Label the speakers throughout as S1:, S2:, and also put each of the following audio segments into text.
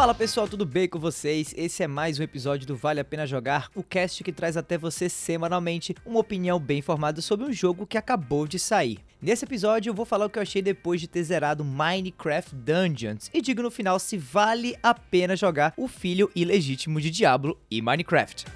S1: Fala pessoal, tudo bem com vocês? Esse é mais um episódio do Vale a Pena Jogar, o cast que traz até você semanalmente uma opinião bem informada sobre um jogo que acabou de sair. Nesse episódio eu vou falar o que eu achei depois de ter zerado Minecraft Dungeons e digo no final se vale a pena jogar o filho ilegítimo de Diablo e Minecraft.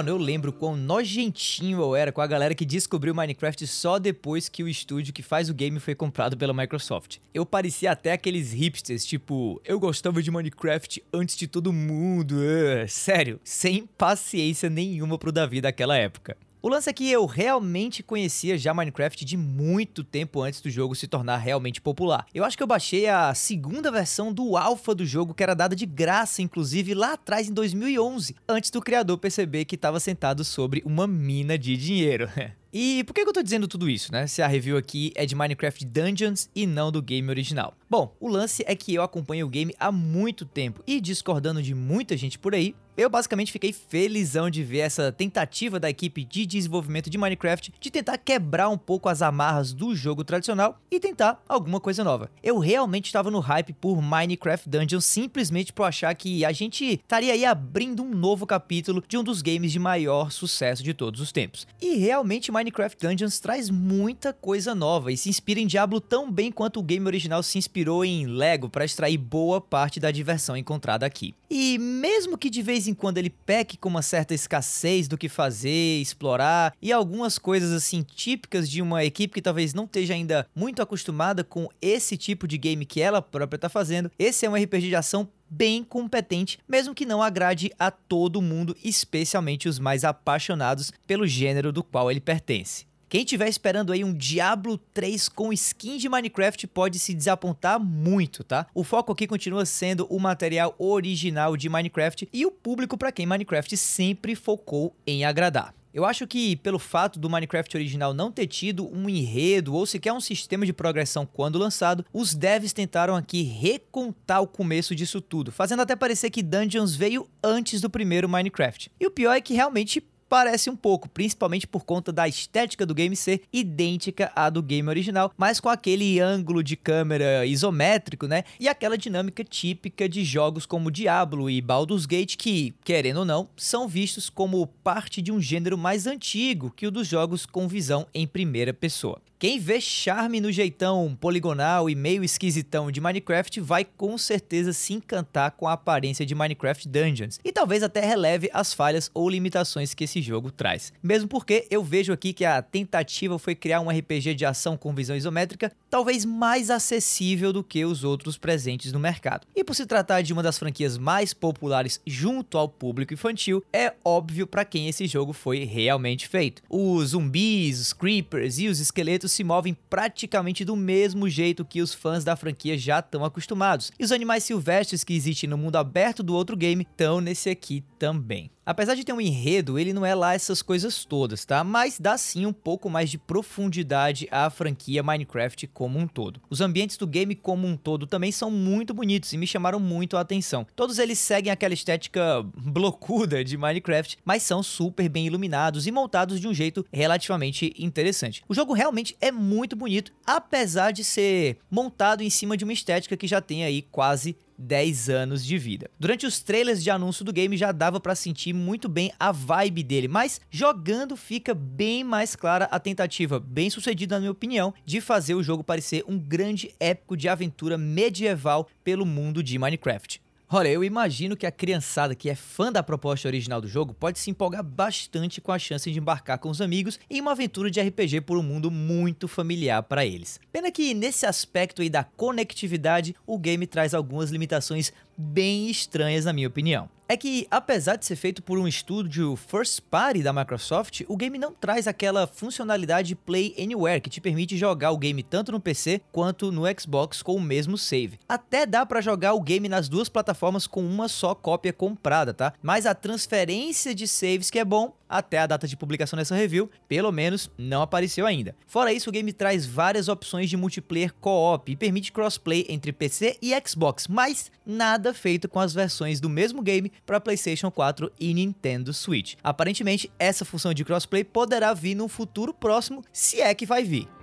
S1: Mano, eu lembro quão nojentinho eu era com a galera que descobriu Minecraft só depois que o estúdio que faz o game foi comprado pela Microsoft. Eu parecia até aqueles hipsters, tipo, eu gostava de Minecraft antes de todo mundo. Uh, sério, sem paciência nenhuma pro Davi daquela época. O lance é que eu realmente conhecia já Minecraft de muito tempo antes do jogo se tornar realmente popular. Eu acho que eu baixei a segunda versão do alpha do jogo, que era dada de graça, inclusive lá atrás em 2011, antes do criador perceber que estava sentado sobre uma mina de dinheiro. E por que eu tô dizendo tudo isso, né? Se a review aqui é de Minecraft Dungeons e não do game original. Bom, o lance é que eu acompanho o game há muito tempo e discordando de muita gente por aí, eu basicamente fiquei felizão de ver essa tentativa da equipe de desenvolvimento de Minecraft de tentar quebrar um pouco as amarras do jogo tradicional e tentar alguma coisa nova. Eu realmente estava no hype por Minecraft Dungeons simplesmente por achar que a gente estaria aí abrindo um novo capítulo de um dos games de maior sucesso de todos os tempos. E realmente Minecraft Dungeons traz muita coisa nova e se inspira em Diablo tão bem quanto o game original se inspirou em Lego para extrair boa parte da diversão encontrada aqui. E mesmo que de vez em quando ele peque com uma certa escassez do que fazer, explorar e algumas coisas assim típicas de uma equipe que talvez não esteja ainda muito acostumada com esse tipo de game que ela própria está fazendo, esse é um RPG de ação bem competente, mesmo que não agrade a todo mundo, especialmente os mais apaixonados pelo gênero do qual ele pertence. Quem estiver esperando aí um Diablo 3 com skin de Minecraft pode se desapontar muito, tá? O foco aqui continua sendo o material original de Minecraft e o público para quem Minecraft sempre focou em agradar. Eu acho que pelo fato do Minecraft original não ter tido um enredo ou sequer um sistema de progressão quando lançado, os devs tentaram aqui recontar o começo disso tudo, fazendo até parecer que Dungeons veio antes do primeiro Minecraft. E o pior é que realmente parece um pouco, principalmente por conta da estética do game ser idêntica à do game original, mas com aquele ângulo de câmera isométrico, né? E aquela dinâmica típica de jogos como Diablo e Baldur's Gate que, querendo ou não, são vistos como parte de um gênero mais antigo que o dos jogos com visão em primeira pessoa. Quem vê charme no jeitão poligonal e meio esquisitão de Minecraft vai com certeza se encantar com a aparência de Minecraft Dungeons e talvez até releve as falhas ou limitações que esse jogo traz. Mesmo porque eu vejo aqui que a tentativa foi criar um RPG de ação com visão isométrica talvez mais acessível do que os outros presentes no mercado. E por se tratar de uma das franquias mais populares junto ao público infantil, é óbvio para quem esse jogo foi realmente feito. Os zumbis, os creepers e os esqueletos se movem praticamente do mesmo jeito que os fãs da franquia já estão acostumados. E os animais silvestres que existem no mundo aberto do outro game estão nesse aqui também. Apesar de ter um enredo, ele não é lá essas coisas todas, tá? Mas dá sim um pouco mais de profundidade à franquia Minecraft como um todo. Os ambientes do game como um todo também são muito bonitos e me chamaram muito a atenção. Todos eles seguem aquela estética blocuda de Minecraft, mas são super bem iluminados e montados de um jeito relativamente interessante. O jogo realmente é muito bonito, apesar de ser montado em cima de uma estética que já tem aí quase 10 anos de vida. Durante os trailers de anúncio do game já dava para sentir muito bem a vibe dele, mas jogando fica bem mais clara a tentativa, bem sucedida na minha opinião, de fazer o jogo parecer um grande épico de aventura medieval pelo mundo de Minecraft. Olha, eu imagino que a criançada que é fã da proposta original do jogo pode se empolgar bastante com a chance de embarcar com os amigos em uma aventura de RPG por um mundo muito familiar para eles. Pena que nesse aspecto aí da conectividade, o game traz algumas limitações bem estranhas na minha opinião é que, apesar de ser feito por um estúdio first party da Microsoft, o game não traz aquela funcionalidade Play Anywhere que te permite jogar o game tanto no PC quanto no Xbox com o mesmo save. Até dá para jogar o game nas duas plataformas com uma só cópia comprada, tá? Mas a transferência de saves que é bom até a data de publicação dessa review, pelo menos não apareceu ainda. Fora isso, o game traz várias opções de multiplayer co-op e permite crossplay entre PC e Xbox, mas nada feito com as versões do mesmo game para PlayStation 4 e Nintendo Switch. Aparentemente, essa função de crossplay poderá vir num futuro próximo, se é que vai vir.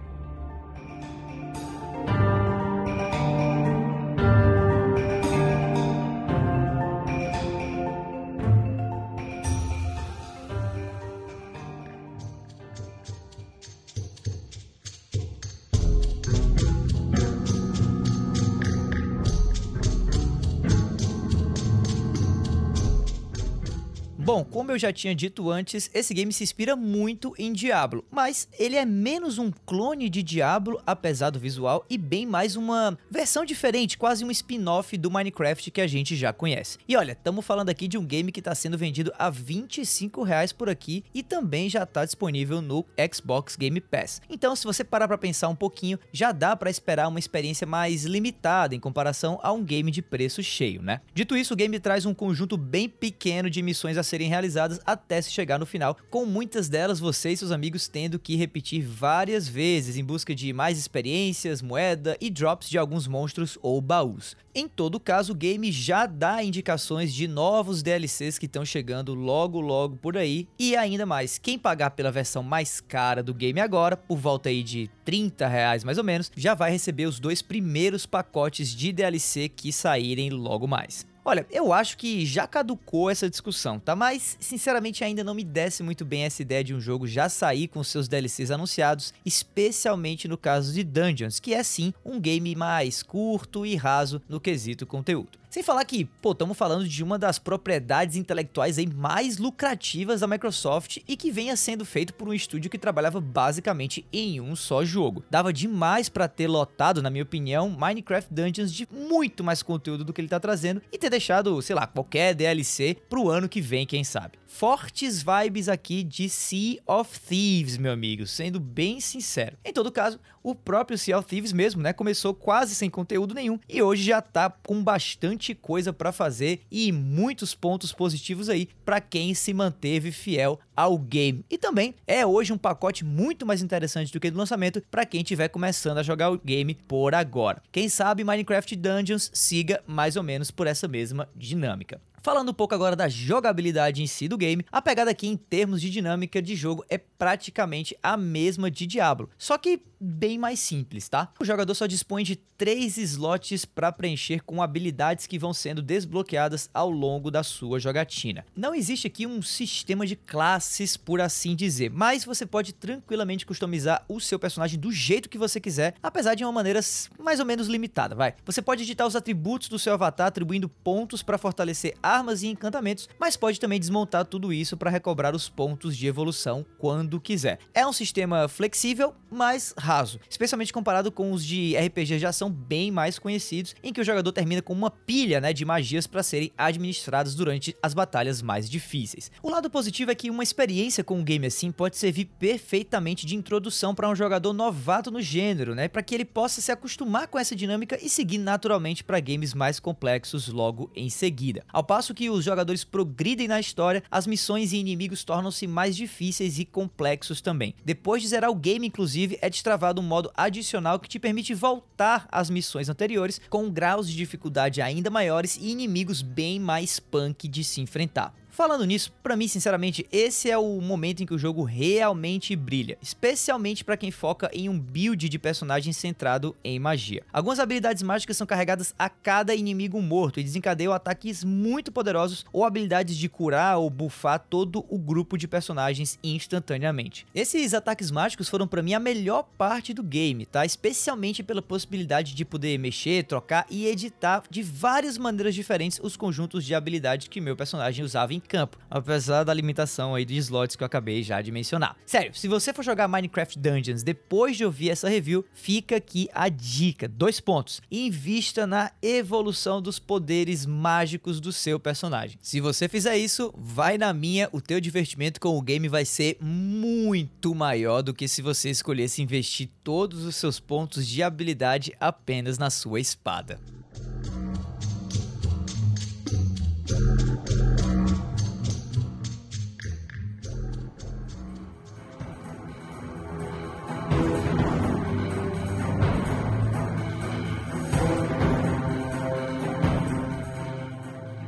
S1: Como eu já tinha dito antes, esse game se inspira muito em Diablo, mas ele é menos um clone de Diablo, apesar do visual, e bem mais uma versão diferente, quase um spin-off do Minecraft que a gente já conhece. E olha, estamos falando aqui de um game que está sendo vendido a 25 reais por aqui e também já está disponível no Xbox Game Pass. Então, se você parar para pensar um pouquinho, já dá para esperar uma experiência mais limitada em comparação a um game de preço cheio, né? Dito isso, o game traz um conjunto bem pequeno de missões a ser serem realizadas até se chegar no final, com muitas delas você e seus amigos tendo que repetir várias vezes em busca de mais experiências, moeda e drops de alguns monstros ou baús. Em todo caso, o game já dá indicações de novos DLCs que estão chegando logo logo por aí e ainda mais, quem pagar pela versão mais cara do game agora, por volta aí de 30 reais mais ou menos, já vai receber os dois primeiros pacotes de DLC que saírem logo mais. Olha, eu acho que já caducou essa discussão, tá? Mas, sinceramente, ainda não me desce muito bem essa ideia de um jogo já sair com seus DLCs anunciados, especialmente no caso de Dungeons, que é sim um game mais curto e raso no quesito conteúdo. Sem falar que, pô, estamos falando de uma das propriedades intelectuais aí mais lucrativas da Microsoft e que venha sendo feito por um estúdio que trabalhava basicamente em um só jogo. Dava demais para ter lotado, na minha opinião, Minecraft Dungeons de muito mais conteúdo do que ele tá trazendo e ter deixado, sei lá, qualquer DLC pro ano que vem, quem sabe. Fortes vibes aqui de Sea of Thieves, meu amigo, sendo bem sincero. Em todo caso, o próprio Sea of Thieves mesmo, né, começou quase sem conteúdo nenhum e hoje já tá com bastante coisa para fazer e muitos pontos positivos aí para quem se manteve fiel ao game. E também é hoje um pacote muito mais interessante do que do lançamento para quem estiver começando a jogar o game por agora. Quem sabe Minecraft Dungeons siga mais ou menos por essa mesma dinâmica. Falando um pouco agora da jogabilidade em si do game, a pegada aqui em termos de dinâmica de jogo é praticamente a mesma de Diablo, só que bem mais simples, tá? O jogador só dispõe de três slots para preencher com habilidades que vão sendo desbloqueadas ao longo da sua jogatina. Não existe aqui um sistema de classes, por assim dizer, mas você pode tranquilamente customizar o seu personagem do jeito que você quiser, apesar de uma maneira mais ou menos limitada, vai. Você pode editar os atributos do seu avatar atribuindo pontos para fortalecer armas e encantamentos, mas pode também desmontar tudo isso para recobrar os pontos de evolução quando quiser. É um sistema flexível, mas raso, especialmente comparado com os de RPG já são bem mais conhecidos, em que o jogador termina com uma pilha né, de magias para serem administradas durante as batalhas mais difíceis. O lado positivo é que uma experiência com um game assim pode servir perfeitamente de introdução para um jogador novato no gênero, né, para que ele possa se acostumar com essa dinâmica e seguir naturalmente para games mais complexos logo em seguida. Ao passo que os jogadores progridem na história, as missões e inimigos tornam-se mais difíceis e complexos também. Depois de zerar o game, inclusive, é destravado travado um modo adicional que te permite voltar às missões anteriores com graus de dificuldade ainda maiores e inimigos bem mais punk de se enfrentar. Falando nisso, para mim, sinceramente, esse é o momento em que o jogo realmente brilha, especialmente para quem foca em um build de personagem centrado em magia. Algumas habilidades mágicas são carregadas a cada inimigo morto e desencadeiam ataques muito poderosos ou habilidades de curar ou buffar todo o grupo de personagens instantaneamente. Esses ataques mágicos foram para mim a melhor parte do game, tá? Especialmente pela possibilidade de poder mexer, trocar e editar de várias maneiras diferentes os conjuntos de habilidades que meu personagem usava em campo, apesar da limitação aí de slots que eu acabei já de mencionar. Sério, se você for jogar Minecraft Dungeons depois de ouvir essa review, fica aqui a dica, dois pontos. Invista na evolução dos poderes mágicos do seu personagem. Se você fizer isso, vai na minha, o teu divertimento com o game vai ser muito maior do que se você escolhesse investir todos os seus pontos de habilidade apenas na sua espada.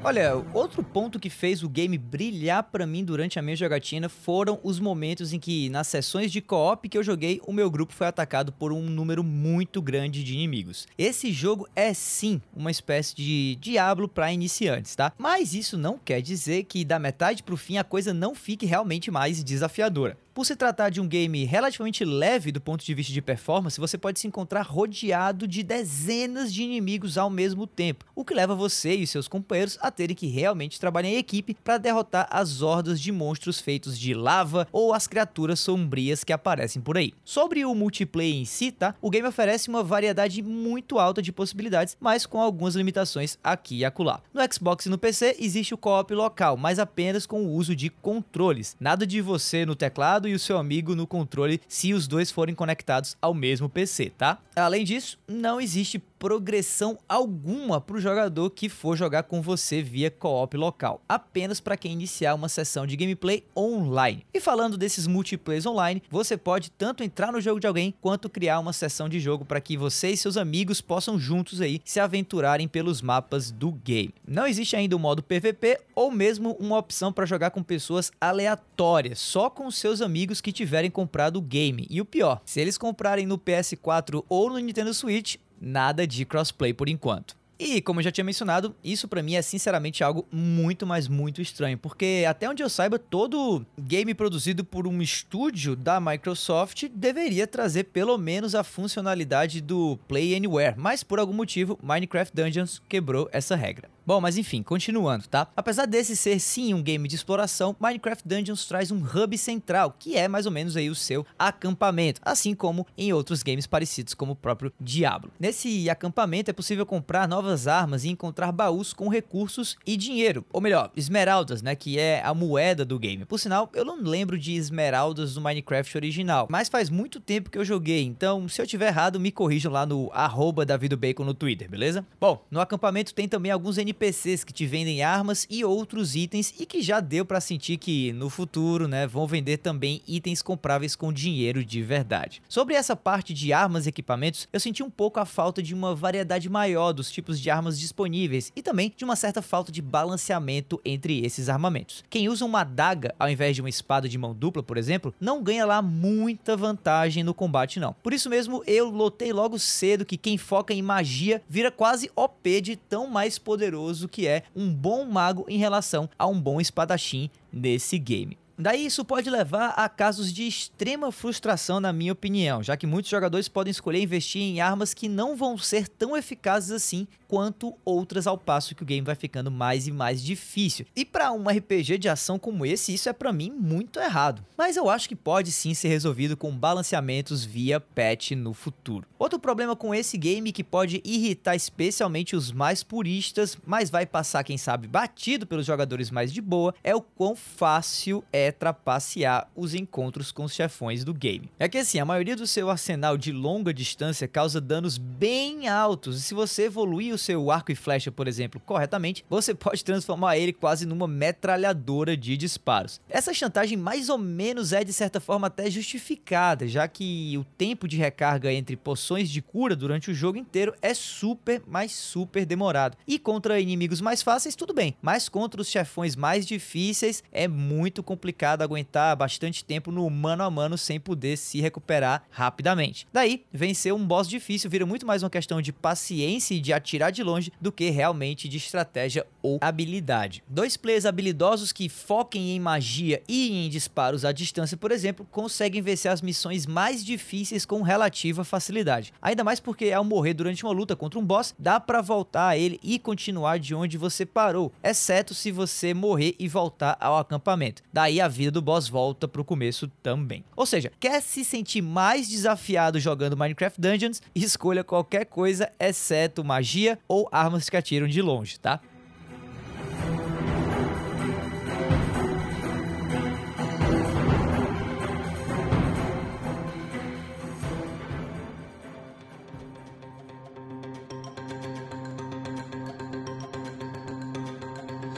S1: Olha, outro ponto que fez o game brilhar para mim durante a minha jogatina foram os momentos em que, nas sessões de co-op que eu joguei, o meu grupo foi atacado por um número muito grande de inimigos. Esse jogo é sim uma espécie de Diablo para iniciantes, tá? Mas isso não quer dizer que da metade pro fim a coisa não fique realmente mais desafiadora. Por se tratar de um game relativamente leve do ponto de vista de performance, você pode se encontrar rodeado de dezenas de inimigos ao mesmo tempo, o que leva você e seus companheiros a terem que realmente trabalhar em equipe para derrotar as hordas de monstros feitos de lava ou as criaturas sombrias que aparecem por aí. Sobre o multiplayer em si, tá? O game oferece uma variedade muito alta de possibilidades, mas com algumas limitações aqui e acolá. No Xbox e no PC existe o co-op local, mas apenas com o uso de controles. Nada de você no teclado e o seu amigo no controle se os dois forem conectados ao mesmo PC, tá? Além disso, não existe progressão alguma para o jogador que for jogar com você via co-op local, apenas para quem iniciar uma sessão de gameplay online. E falando desses multiplayers online, você pode tanto entrar no jogo de alguém quanto criar uma sessão de jogo para que você e seus amigos possam juntos aí se aventurarem pelos mapas do game. Não existe ainda o modo PVP ou mesmo uma opção para jogar com pessoas aleatórias, só com seus amigos que tiverem comprado o game. E o pior, se eles comprarem no PS4 ou no Nintendo Switch, nada de crossplay por enquanto. E como eu já tinha mencionado, isso para mim é sinceramente algo muito, mas muito estranho, porque até onde eu saiba, todo game produzido por um estúdio da Microsoft deveria trazer pelo menos a funcionalidade do Play Anywhere, mas por algum motivo Minecraft Dungeons quebrou essa regra. Bom, mas enfim, continuando, tá? Apesar desse ser sim um game de exploração, Minecraft Dungeons traz um hub central, que é mais ou menos aí o seu acampamento, assim como em outros games parecidos como o próprio Diablo. Nesse acampamento é possível comprar novas armas e encontrar baús com recursos e dinheiro, ou melhor, esmeraldas, né, que é a moeda do game. Por sinal, eu não lembro de esmeraldas do Minecraft original, mas faz muito tempo que eu joguei, então se eu tiver errado, me corrijam lá no arroba Bacon no Twitter, beleza? Bom, no acampamento tem também alguns NPCs NPCs que te vendem armas e outros itens e que já deu para sentir que no futuro, né, vão vender também itens compráveis com dinheiro de verdade. Sobre essa parte de armas e equipamentos, eu senti um pouco a falta de uma variedade maior dos tipos de armas disponíveis e também de uma certa falta de balanceamento entre esses armamentos. Quem usa uma adaga ao invés de uma espada de mão dupla, por exemplo, não ganha lá muita vantagem no combate não. Por isso mesmo eu lotei logo cedo que quem foca em magia vira quase OP de tão mais poderoso poderoso que é um bom mago em relação a um bom espadachim nesse game. Daí isso pode levar a casos de extrema frustração, na minha opinião, já que muitos jogadores podem escolher investir em armas que não vão ser tão eficazes assim quanto outras ao passo que o game vai ficando mais e mais difícil. E para um RPG de ação como esse, isso é para mim muito errado. Mas eu acho que pode sim ser resolvido com balanceamentos via patch no futuro. Outro problema com esse game que pode irritar especialmente os mais puristas, mas vai passar quem sabe batido pelos jogadores mais de boa, é o quão fácil é trapacear os encontros com os chefões do game. É que assim, a maioria do seu arsenal de longa distância causa danos bem altos, e se você evoluir seu arco e flecha, por exemplo, corretamente, você pode transformar ele quase numa metralhadora de disparos. Essa chantagem mais ou menos é de certa forma até justificada, já que o tempo de recarga entre poções de cura durante o jogo inteiro é super, mas super demorado. E contra inimigos mais fáceis, tudo bem, mas contra os chefões mais difíceis é muito complicado aguentar bastante tempo no mano a mano sem poder se recuperar rapidamente. Daí, vencer um boss difícil vira muito mais uma questão de paciência e de atirar de longe do que realmente de estratégia ou habilidade. Dois players habilidosos que foquem em magia e em disparos à distância, por exemplo, conseguem vencer as missões mais difíceis com relativa facilidade. Ainda mais porque ao morrer durante uma luta contra um boss, dá para voltar a ele e continuar de onde você parou, exceto se você morrer e voltar ao acampamento. Daí a vida do boss volta pro começo também. Ou seja, quer se sentir mais desafiado jogando Minecraft Dungeons? Escolha qualquer coisa exceto magia ou armas que atiram de longe, tá?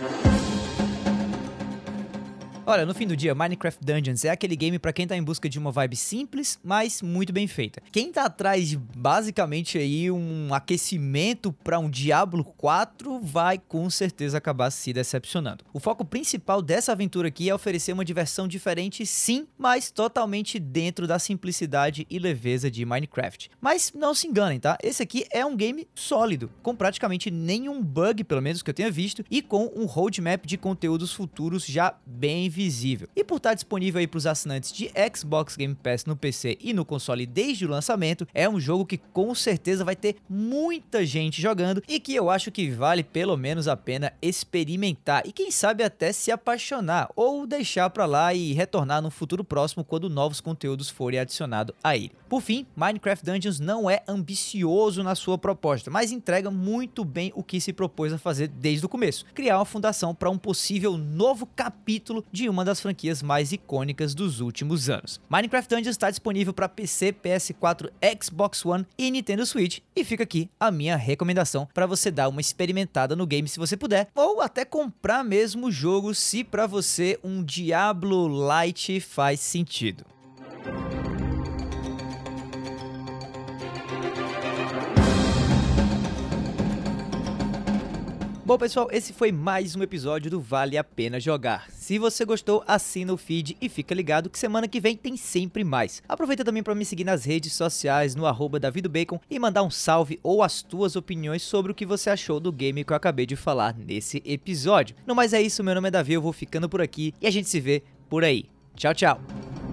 S1: Thank you. Olha, no fim do dia, Minecraft Dungeons é aquele game para quem tá em busca de uma vibe simples, mas muito bem feita. Quem tá atrás de basicamente aí um aquecimento para um Diablo 4 vai com certeza acabar se decepcionando. O foco principal dessa aventura aqui é oferecer uma diversão diferente, sim, mas totalmente dentro da simplicidade e leveza de Minecraft. Mas não se enganem, tá? Esse aqui é um game sólido, com praticamente nenhum bug, pelo menos que eu tenha visto, e com um roadmap de conteúdos futuros já bem visível. E por estar disponível aí para os assinantes de Xbox Game Pass no PC e no console desde o lançamento, é um jogo que com certeza vai ter muita gente jogando e que eu acho que vale pelo menos a pena experimentar e quem sabe até se apaixonar ou deixar para lá e retornar no futuro próximo quando novos conteúdos forem adicionados a ele. Por fim, Minecraft Dungeons não é ambicioso na sua proposta, mas entrega muito bem o que se propôs a fazer desde o começo: criar uma fundação para um possível novo capítulo de uma das franquias mais icônicas dos últimos anos. Minecraft Dungeons está disponível para PC, PS4, Xbox One e Nintendo Switch, e fica aqui a minha recomendação para você dar uma experimentada no game se você puder, ou até comprar mesmo o jogo se para você um Diablo Light faz sentido. Bom, pessoal, esse foi mais um episódio do Vale a Pena Jogar. Se você gostou, assina o feed e fica ligado que semana que vem tem sempre mais. Aproveita também para me seguir nas redes sociais, no arroba Bacon e mandar um salve ou as tuas opiniões sobre o que você achou do game que eu acabei de falar nesse episódio. No mais é isso, meu nome é Davi, eu vou ficando por aqui e a gente se vê por aí. Tchau, tchau!